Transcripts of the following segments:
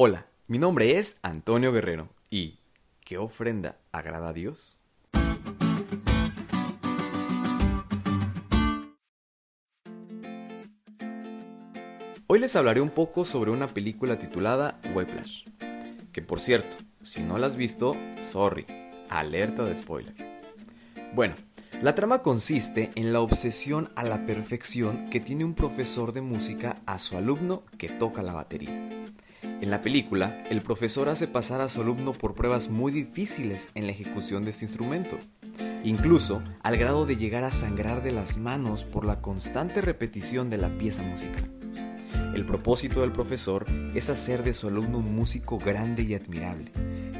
Hola, mi nombre es Antonio Guerrero y ¿qué ofrenda agrada a Dios? Hoy les hablaré un poco sobre una película titulada Whiplash, que por cierto, si no la has visto, sorry, alerta de spoiler. Bueno, la trama consiste en la obsesión a la perfección que tiene un profesor de música a su alumno que toca la batería. En la película, el profesor hace pasar a su alumno por pruebas muy difíciles en la ejecución de este instrumento, incluso al grado de llegar a sangrar de las manos por la constante repetición de la pieza musical. El propósito del profesor es hacer de su alumno un músico grande y admirable,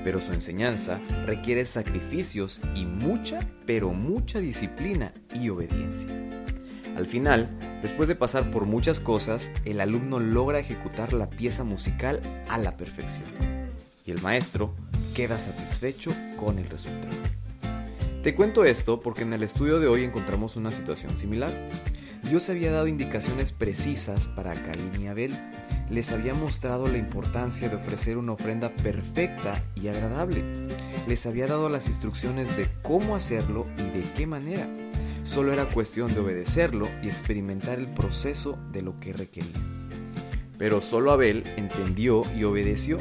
pero su enseñanza requiere sacrificios y mucha, pero mucha disciplina y obediencia. Al final, después de pasar por muchas cosas, el alumno logra ejecutar la pieza musical a la perfección y el maestro queda satisfecho con el resultado. Te cuento esto porque en el estudio de hoy encontramos una situación similar. Dios había dado indicaciones precisas para Caín y Abel. Les había mostrado la importancia de ofrecer una ofrenda perfecta y agradable. Les había dado las instrucciones de cómo hacerlo y de qué manera. Solo era cuestión de obedecerlo y experimentar el proceso de lo que requería. Pero solo Abel entendió y obedeció.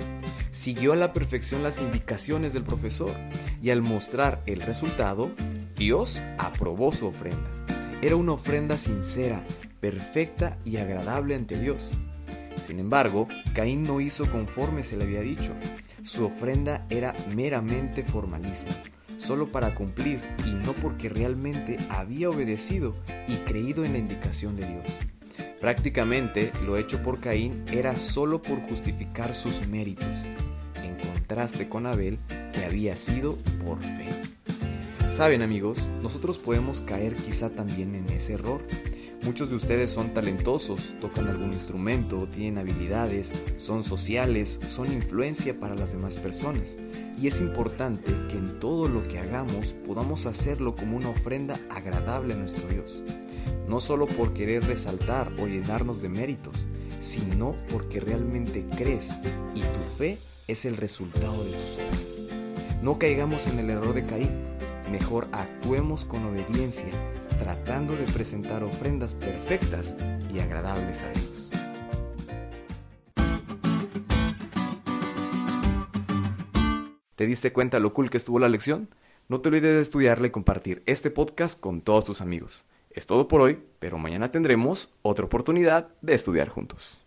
Siguió a la perfección las indicaciones del profesor y al mostrar el resultado, Dios aprobó su ofrenda. Era una ofrenda sincera, perfecta y agradable ante Dios. Sin embargo, Caín no hizo conforme se le había dicho. Su ofrenda era meramente formalismo solo para cumplir y no porque realmente había obedecido y creído en la indicación de Dios. Prácticamente lo hecho por Caín era solo por justificar sus méritos, en contraste con Abel que había sido por fe. Saben amigos, nosotros podemos caer quizá también en ese error. Muchos de ustedes son talentosos, tocan algún instrumento, tienen habilidades, son sociales, son influencia para las demás personas. Y es importante que en todo lo que hagamos podamos hacerlo como una ofrenda agradable a nuestro Dios. No solo por querer resaltar o llenarnos de méritos, sino porque realmente crees y tu fe es el resultado de tus obras. No caigamos en el error de Caín, mejor actuemos con obediencia, tratando de presentar ofrendas perfectas y agradables a Dios. ¿Te diste cuenta lo cool que estuvo la lección? No te olvides de estudiarla y compartir este podcast con todos tus amigos. Es todo por hoy, pero mañana tendremos otra oportunidad de estudiar juntos.